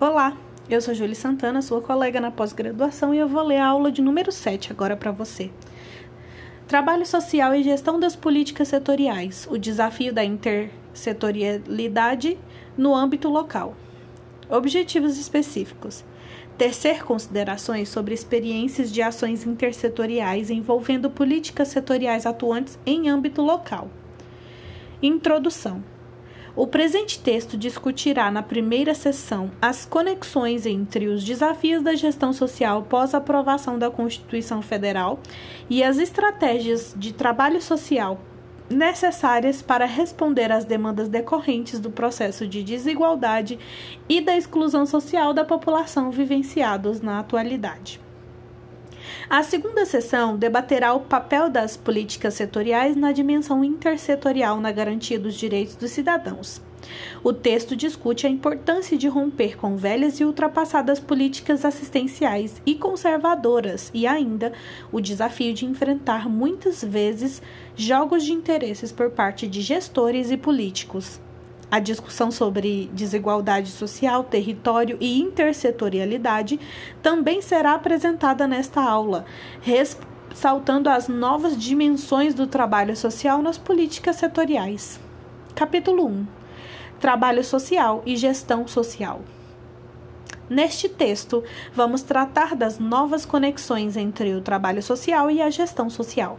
Olá, eu sou Júlia Santana, sua colega na pós-graduação, e eu vou ler a aula de número 7 agora para você. Trabalho social e gestão das políticas setoriais: o desafio da intersetorialidade no âmbito local. Objetivos específicos: tecer considerações sobre experiências de ações intersetoriais envolvendo políticas setoriais atuantes em âmbito local. Introdução: o presente texto discutirá na primeira sessão as conexões entre os desafios da gestão social pós aprovação da Constituição Federal e as estratégias de trabalho social necessárias para responder às demandas decorrentes do processo de desigualdade e da exclusão social da população vivenciados na atualidade. A segunda sessão debaterá o papel das políticas setoriais na dimensão intersetorial na garantia dos direitos dos cidadãos. O texto discute a importância de romper com velhas e ultrapassadas políticas assistenciais e conservadoras e ainda o desafio de enfrentar muitas vezes jogos de interesses por parte de gestores e políticos. A discussão sobre desigualdade social, território e intersetorialidade também será apresentada nesta aula, ressaltando as novas dimensões do trabalho social nas políticas setoriais. Capítulo 1 Trabalho Social e Gestão Social. Neste texto, vamos tratar das novas conexões entre o trabalho social e a gestão social.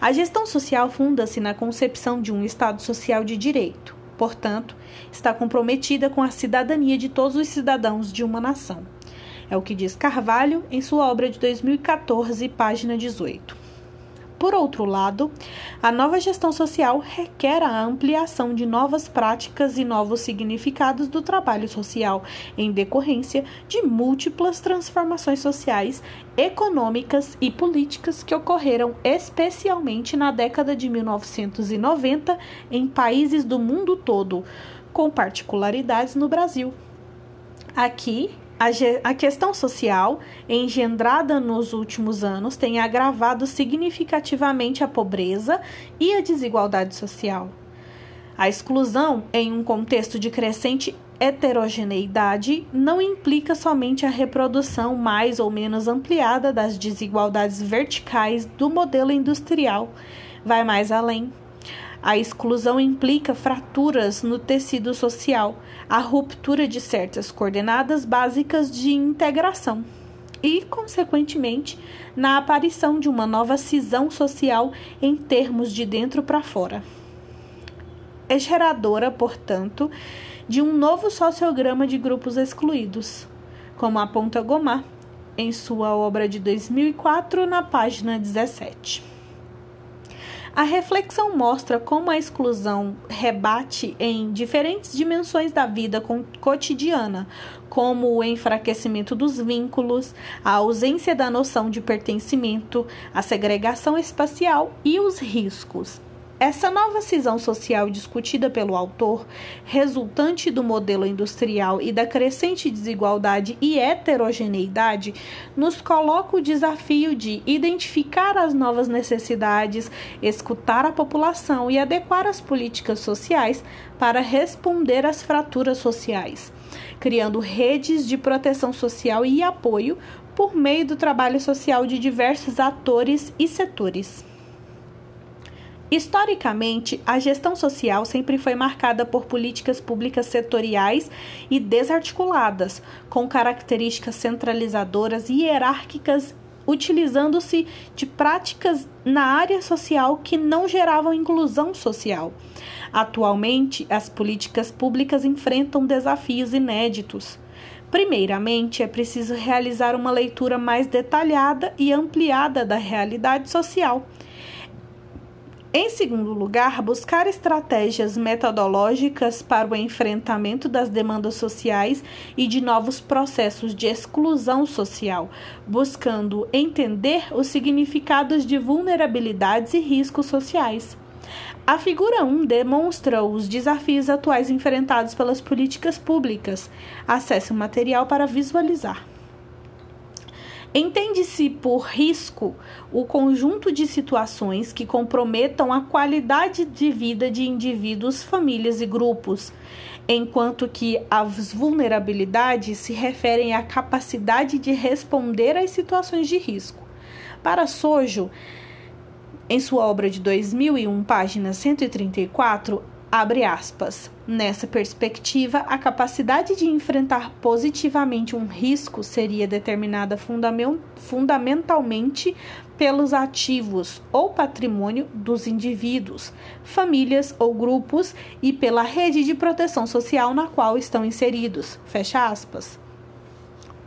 A gestão social funda-se na concepção de um Estado social de direito portanto, está comprometida com a cidadania de todos os cidadãos de uma nação. É o que diz Carvalho em sua obra de 2014, página 18. Por outro lado, a nova gestão social requer a ampliação de novas práticas e novos significados do trabalho social, em decorrência de múltiplas transformações sociais, econômicas e políticas que ocorreram especialmente na década de 1990 em países do mundo todo, com particularidades no Brasil. Aqui, a, questão social, engendrada nos últimos anos, tem agravado significativamente a pobreza e a desigualdade social. A exclusão, em um contexto de crescente heterogeneidade, não implica somente a reprodução mais ou menos ampliada das desigualdades verticais do modelo industrial, vai mais além. A exclusão implica fraturas no tecido social, a ruptura de certas coordenadas básicas de integração e, consequentemente, na aparição de uma nova cisão social em termos de dentro para fora. É geradora, portanto, de um novo sociograma de grupos excluídos, como aponta Gomar em sua obra de 2004, na página 17. A reflexão mostra como a exclusão rebate em diferentes dimensões da vida cotidiana, como o enfraquecimento dos vínculos, a ausência da noção de pertencimento, a segregação espacial e os riscos. Essa nova cisão social discutida pelo autor, resultante do modelo industrial e da crescente desigualdade e heterogeneidade, nos coloca o desafio de identificar as novas necessidades, escutar a população e adequar as políticas sociais para responder às fraturas sociais, criando redes de proteção social e apoio por meio do trabalho social de diversos atores e setores. Historicamente, a gestão social sempre foi marcada por políticas públicas setoriais e desarticuladas, com características centralizadoras e hierárquicas, utilizando-se de práticas na área social que não geravam inclusão social. Atualmente, as políticas públicas enfrentam desafios inéditos. Primeiramente, é preciso realizar uma leitura mais detalhada e ampliada da realidade social em segundo lugar, buscar estratégias metodológicas para o enfrentamento das demandas sociais e de novos processos de exclusão social, buscando entender os significados de vulnerabilidades e riscos sociais. A figura 1 demonstra os desafios atuais enfrentados pelas políticas públicas. Acesse o material para visualizar. Entende-se por risco o conjunto de situações que comprometam a qualidade de vida de indivíduos, famílias e grupos. enquanto que as vulnerabilidades se referem à capacidade de responder às situações de risco. Para Sojo, em sua obra de 2001, página 134, abre aspas. Nessa perspectiva, a capacidade de enfrentar positivamente um risco seria determinada fundamentalmente pelos ativos ou patrimônio dos indivíduos, famílias ou grupos e pela rede de proteção social na qual estão inseridos. Fecha aspas.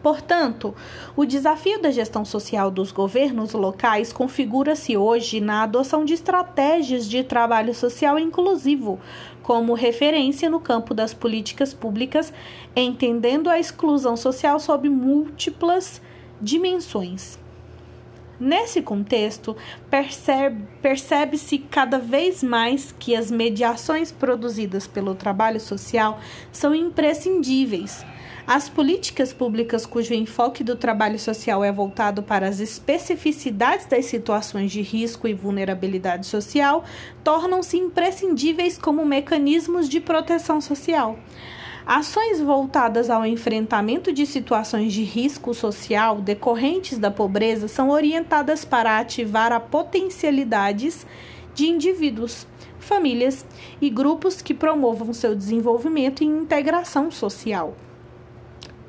Portanto, o desafio da gestão social dos governos locais configura-se hoje na adoção de estratégias de trabalho social inclusivo, como referência no campo das políticas públicas, entendendo a exclusão social sob múltiplas dimensões. Nesse contexto, percebe-se percebe cada vez mais que as mediações produzidas pelo trabalho social são imprescindíveis as políticas públicas cujo enfoque do trabalho social é voltado para as especificidades das situações de risco e vulnerabilidade social tornam-se imprescindíveis como mecanismos de proteção social. Ações voltadas ao enfrentamento de situações de risco social decorrentes da pobreza são orientadas para ativar a potencialidades de indivíduos, famílias e grupos que promovam seu desenvolvimento e integração social.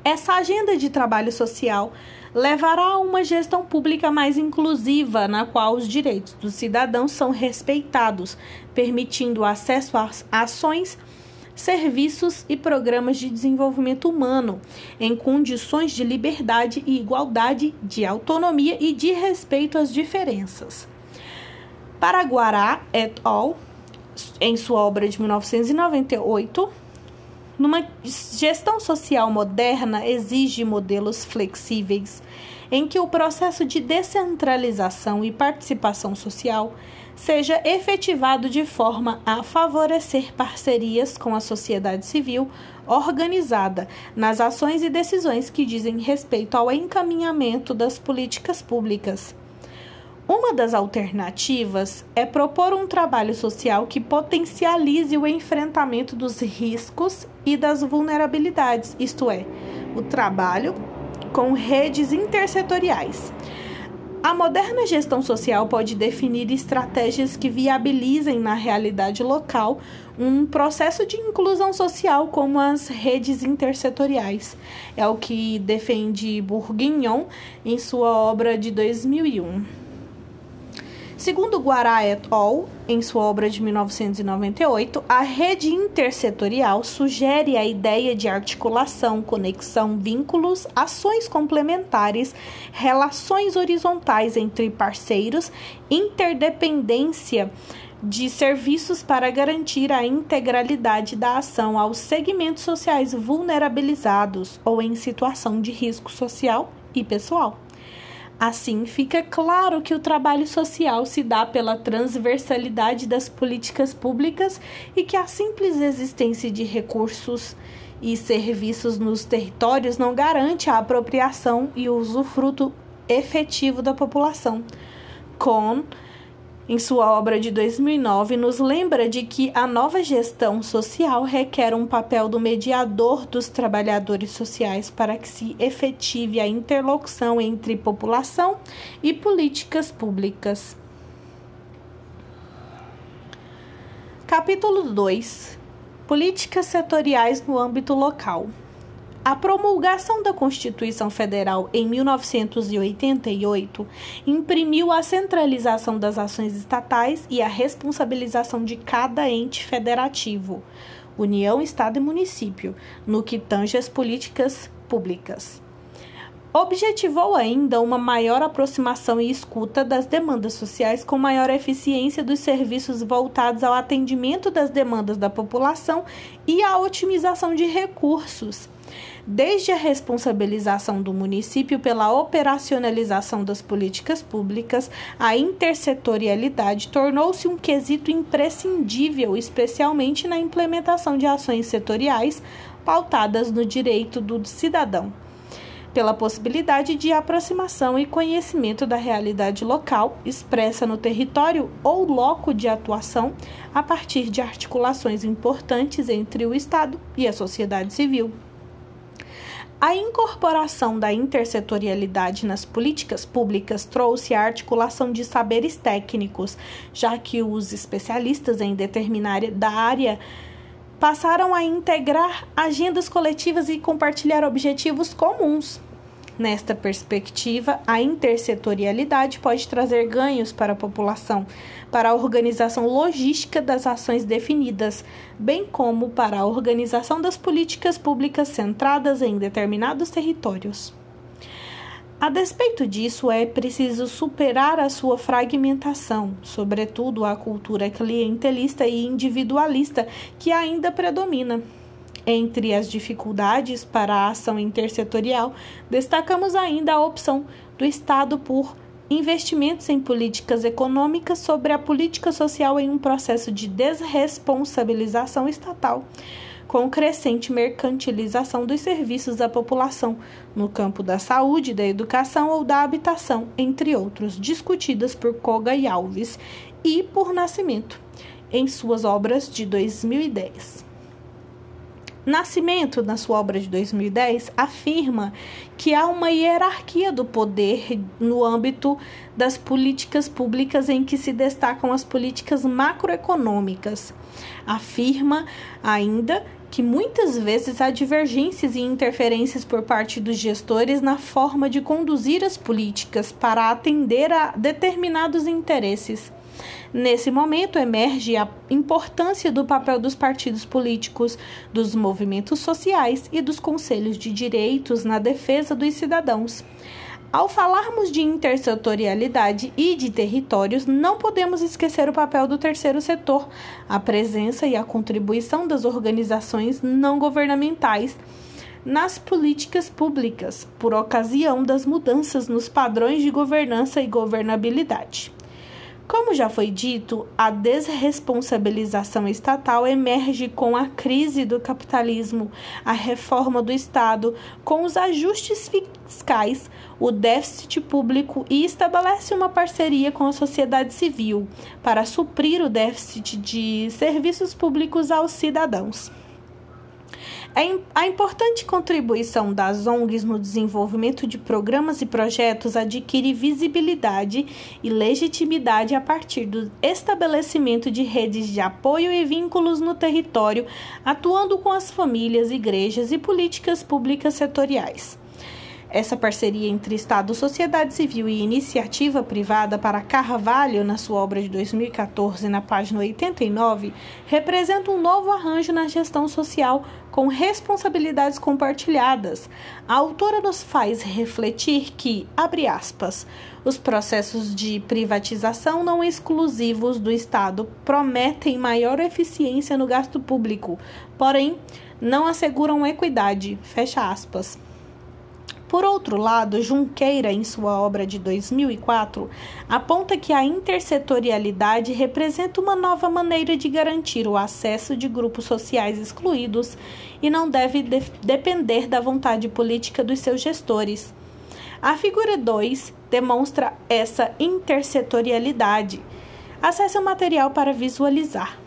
Essa agenda de trabalho social levará a uma gestão pública mais inclusiva, na qual os direitos dos cidadãos são respeitados, permitindo acesso a ações, serviços e programas de desenvolvimento humano em condições de liberdade e igualdade, de autonomia e de respeito às diferenças. Paraguará et al., em sua obra de 1998, numa gestão social moderna exige modelos flexíveis, em que o processo de descentralização e participação social seja efetivado de forma a favorecer parcerias com a sociedade civil organizada nas ações e decisões que dizem respeito ao encaminhamento das políticas públicas. Uma das alternativas é propor um trabalho social que potencialize o enfrentamento dos riscos e das vulnerabilidades, isto é, o trabalho com redes intersetoriais. A moderna gestão social pode definir estratégias que viabilizem na realidade local um processo de inclusão social como as redes intersetoriais. É o que defende Bourguignon em sua obra de 2001. Segundo Guará et al., em sua obra de 1998, a rede intersetorial sugere a ideia de articulação, conexão, vínculos, ações complementares, relações horizontais entre parceiros, interdependência de serviços para garantir a integralidade da ação aos segmentos sociais vulnerabilizados ou em situação de risco social e pessoal. Assim, fica claro que o trabalho social se dá pela transversalidade das políticas públicas e que a simples existência de recursos e serviços nos territórios não garante a apropriação e o usufruto efetivo da população. Com em sua obra de 2009, nos lembra de que a nova gestão social requer um papel do mediador dos trabalhadores sociais para que se efetive a interlocução entre população e políticas públicas. Capítulo 2 Políticas setoriais no âmbito local. A promulgação da Constituição Federal em 1988 imprimiu a centralização das ações estatais e a responsabilização de cada ente federativo, União, Estado e Município, no que tange as políticas públicas. Objetivou ainda uma maior aproximação e escuta das demandas sociais com maior eficiência dos serviços voltados ao atendimento das demandas da população e à otimização de recursos desde a responsabilização do município pela operacionalização das políticas públicas, a intersetorialidade tornou-se um quesito imprescindível, especialmente na implementação de ações setoriais pautadas no direito do cidadão. pela possibilidade de aproximação e conhecimento da realidade local expressa no território ou loco de atuação a partir de articulações importantes entre o Estado e a sociedade civil. A incorporação da intersetorialidade nas políticas públicas trouxe a articulação de saberes técnicos, já que os especialistas em determinada área passaram a integrar agendas coletivas e compartilhar objetivos comuns. Nesta perspectiva, a intersetorialidade pode trazer ganhos para a população, para a organização logística das ações definidas, bem como para a organização das políticas públicas centradas em determinados territórios. A despeito disso, é preciso superar a sua fragmentação, sobretudo a cultura clientelista e individualista que ainda predomina. Entre as dificuldades para a ação intersetorial, destacamos ainda a opção do Estado por investimentos em políticas econômicas sobre a política social em um processo de desresponsabilização estatal com crescente mercantilização dos serviços à população no campo da saúde, da educação ou da habitação, entre outros, discutidas por Koga e Alves e por Nascimento em suas obras de 2010. Nascimento, na sua obra de 2010, afirma que há uma hierarquia do poder no âmbito das políticas públicas em que se destacam as políticas macroeconômicas. Afirma ainda que muitas vezes há divergências e interferências por parte dos gestores na forma de conduzir as políticas para atender a determinados interesses. Nesse momento emerge a importância do papel dos partidos políticos, dos movimentos sociais e dos conselhos de direitos na defesa dos cidadãos. Ao falarmos de intersetorialidade e de territórios, não podemos esquecer o papel do terceiro setor, a presença e a contribuição das organizações não governamentais nas políticas públicas, por ocasião das mudanças nos padrões de governança e governabilidade. Como já foi dito, a desresponsabilização estatal emerge com a crise do capitalismo, a reforma do Estado, com os ajustes fiscais, o déficit público e estabelece uma parceria com a sociedade civil para suprir o déficit de serviços públicos aos cidadãos. É a importante contribuição das ONGs no desenvolvimento de programas e projetos adquire visibilidade e legitimidade a partir do estabelecimento de redes de apoio e vínculos no território, atuando com as famílias, igrejas e políticas públicas setoriais. Essa parceria entre Estado, sociedade civil e iniciativa privada para Carvalho, na sua obra de 2014, na página 89, representa um novo arranjo na gestão social com responsabilidades compartilhadas. A autora nos faz refletir que, abre aspas, os processos de privatização não exclusivos do Estado prometem maior eficiência no gasto público, porém não asseguram equidade, fecha aspas. Por outro lado, Junqueira, em sua obra de 2004, aponta que a intersetorialidade representa uma nova maneira de garantir o acesso de grupos sociais excluídos e não deve de depender da vontade política dos seus gestores. A figura 2 demonstra essa intersetorialidade. Acesse o material para visualizar.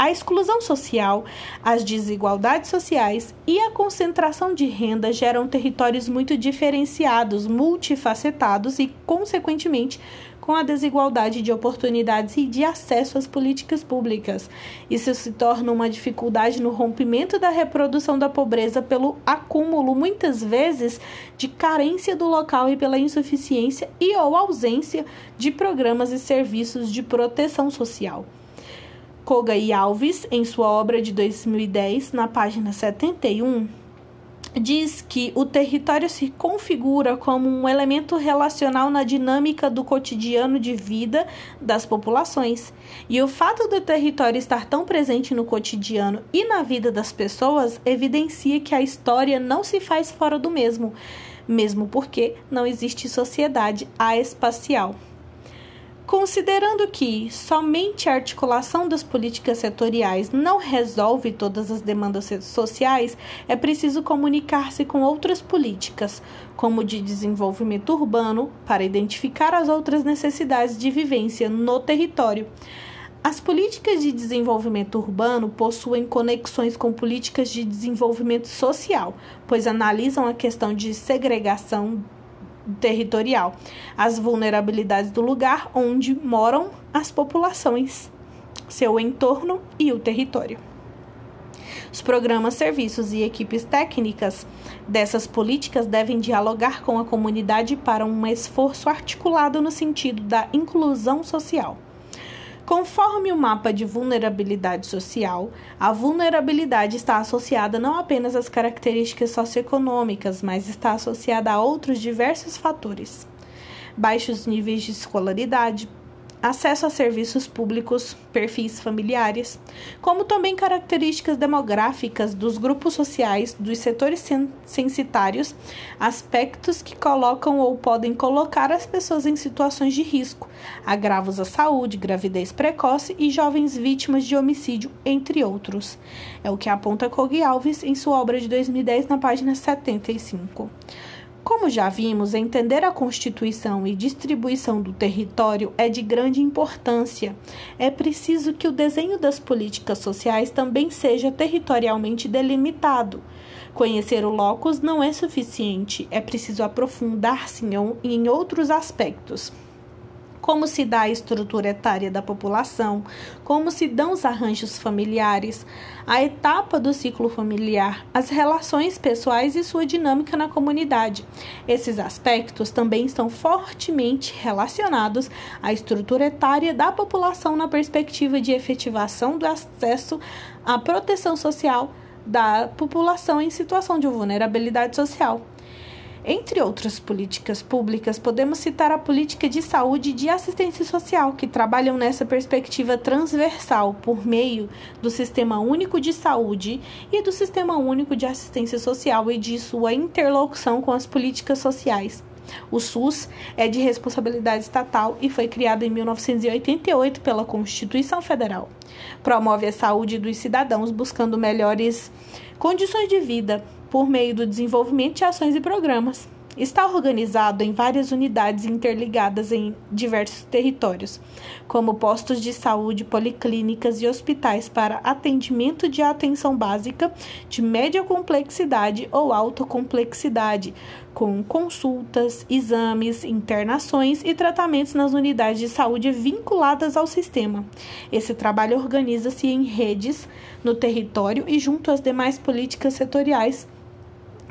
A exclusão social, as desigualdades sociais e a concentração de renda geram territórios muito diferenciados, multifacetados e, consequentemente, com a desigualdade de oportunidades e de acesso às políticas públicas. Isso se torna uma dificuldade no rompimento da reprodução da pobreza pelo acúmulo, muitas vezes, de carência do local e pela insuficiência e ou ausência de programas e serviços de proteção social. Koga e Alves, em sua obra de 2010, na página 71, diz que o território se configura como um elemento relacional na dinâmica do cotidiano de vida das populações. E o fato do território estar tão presente no cotidiano e na vida das pessoas evidencia que a história não se faz fora do mesmo, mesmo porque não existe sociedade espacial. Considerando que somente a articulação das políticas setoriais não resolve todas as demandas sociais, é preciso comunicar-se com outras políticas, como de desenvolvimento urbano, para identificar as outras necessidades de vivência no território. As políticas de desenvolvimento urbano possuem conexões com políticas de desenvolvimento social, pois analisam a questão de segregação territorial, as vulnerabilidades do lugar onde moram as populações, seu entorno e o território. Os programas, serviços e equipes técnicas dessas políticas devem dialogar com a comunidade para um esforço articulado no sentido da inclusão social. Conforme o mapa de vulnerabilidade social, a vulnerabilidade está associada não apenas às características socioeconômicas, mas está associada a outros diversos fatores. Baixos níveis de escolaridade, acesso a serviços públicos, perfis familiares, como também características demográficas dos grupos sociais, dos setores censitários, aspectos que colocam ou podem colocar as pessoas em situações de risco, agravos à saúde, gravidez precoce e jovens vítimas de homicídio, entre outros. É o que aponta Cogui Alves em sua obra de 2010 na página 75. Como já vimos, entender a constituição e distribuição do território é de grande importância. É preciso que o desenho das políticas sociais também seja territorialmente delimitado. Conhecer o locus não é suficiente, é preciso aprofundar-se em outros aspectos como se dá a estrutura etária da população, como se dão os arranjos familiares, a etapa do ciclo familiar, as relações pessoais e sua dinâmica na comunidade. Esses aspectos também estão fortemente relacionados à estrutura etária da população na perspectiva de efetivação do acesso à proteção social da população em situação de vulnerabilidade social. Entre outras políticas públicas, podemos citar a política de saúde e de assistência social, que trabalham nessa perspectiva transversal por meio do Sistema Único de Saúde e do Sistema Único de Assistência Social e de sua interlocução com as políticas sociais. O SUS é de responsabilidade estatal e foi criado em 1988 pela Constituição Federal. Promove a saúde dos cidadãos buscando melhores condições de vida, por meio do desenvolvimento de ações e programas. Está organizado em várias unidades interligadas em diversos territórios, como postos de saúde, policlínicas e hospitais para atendimento de atenção básica de média complexidade ou alta complexidade, com consultas, exames, internações e tratamentos nas unidades de saúde vinculadas ao sistema. Esse trabalho organiza-se em redes no território e junto às demais políticas setoriais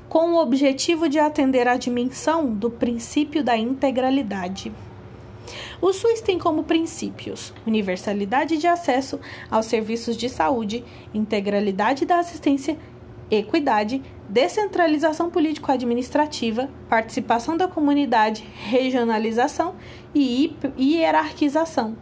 com o objetivo de atender à dimensão do princípio da integralidade. O SUS tem como princípios universalidade de acesso aos serviços de saúde, integralidade da assistência, equidade, descentralização político-administrativa, participação da comunidade, regionalização e hierarquização.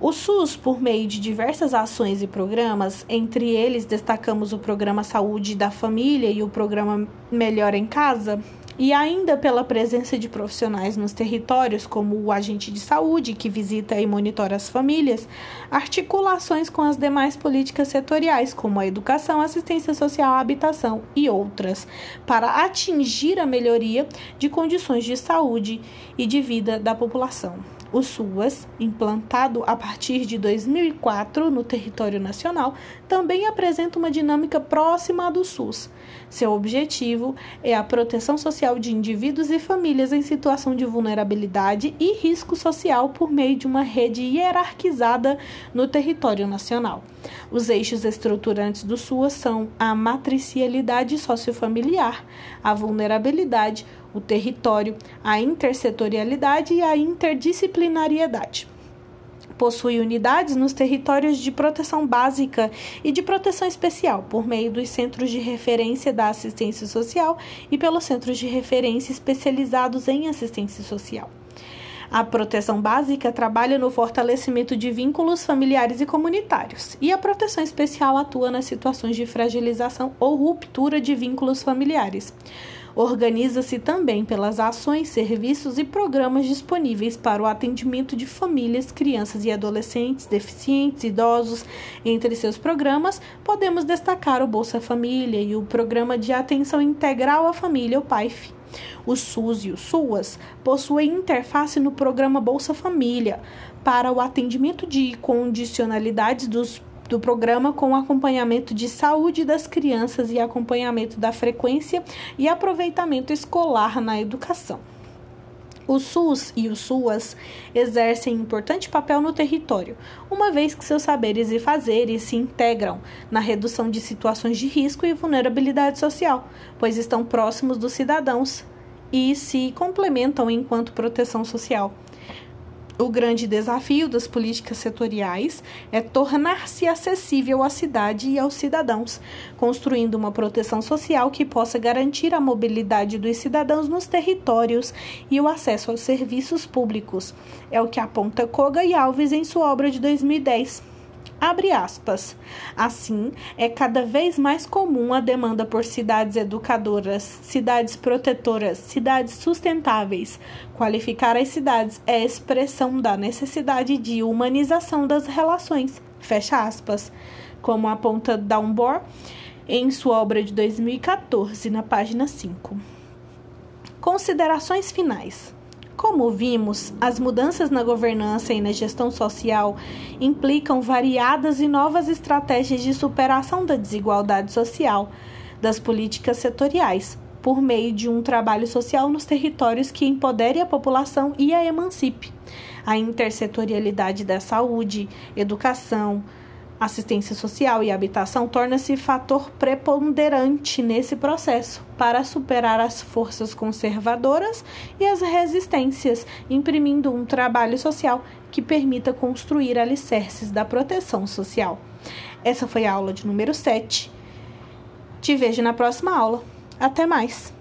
O SUS, por meio de diversas ações e programas, entre eles destacamos o Programa Saúde da Família e o Programa Melhor em Casa, e ainda pela presença de profissionais nos territórios, como o agente de saúde, que visita e monitora as famílias, articulações com as demais políticas setoriais, como a educação, assistência social, habitação e outras, para atingir a melhoria de condições de saúde e de vida da população. O SUAS, implantado a partir de 2004 no território nacional, também apresenta uma dinâmica próxima à do SUS. Seu objetivo é a proteção social de indivíduos e famílias em situação de vulnerabilidade e risco social por meio de uma rede hierarquizada no território nacional. Os eixos estruturantes do SUAS são a matricialidade sociofamiliar, a vulnerabilidade, o território, a intersetorialidade e a interdisciplinariedade. Possui unidades nos territórios de proteção básica e de proteção especial, por meio dos centros de referência da assistência social e pelos centros de referência especializados em assistência social. A proteção básica trabalha no fortalecimento de vínculos familiares e comunitários, e a proteção especial atua nas situações de fragilização ou ruptura de vínculos familiares. Organiza-se também pelas ações, serviços e programas disponíveis para o atendimento de famílias, crianças e adolescentes, deficientes, idosos. Entre seus programas, podemos destacar o Bolsa Família e o Programa de Atenção Integral à Família, o PAIF. O SUS e o SUAS possuem interface no programa Bolsa Família para o atendimento de condicionalidades dos do programa com acompanhamento de saúde das crianças e acompanhamento da frequência e aproveitamento escolar na educação. O SUS e o SUAS exercem importante papel no território, uma vez que seus saberes e fazeres se integram na redução de situações de risco e vulnerabilidade social, pois estão próximos dos cidadãos e se complementam enquanto proteção social. O grande desafio das políticas setoriais é tornar-se acessível à cidade e aos cidadãos, construindo uma proteção social que possa garantir a mobilidade dos cidadãos nos territórios e o acesso aos serviços públicos. É o que aponta Koga e Alves em sua obra de 2010. Abre aspas. Assim, é cada vez mais comum a demanda por cidades educadoras, cidades protetoras, cidades sustentáveis. Qualificar as cidades é expressão da necessidade de humanização das relações. Fecha aspas. Como aponta Downbor em sua obra de 2014, na página 5. Considerações finais. Como vimos, as mudanças na governança e na gestão social implicam variadas e novas estratégias de superação da desigualdade social, das políticas setoriais, por meio de um trabalho social nos territórios que empodere a população e a emancipe. A intersetorialidade da saúde, educação, assistência social e habitação torna-se fator preponderante nesse processo para superar as forças conservadoras e as resistências, imprimindo um trabalho social que permita construir alicerces da proteção social. Essa foi a aula de número 7. Te vejo na próxima aula. Até mais!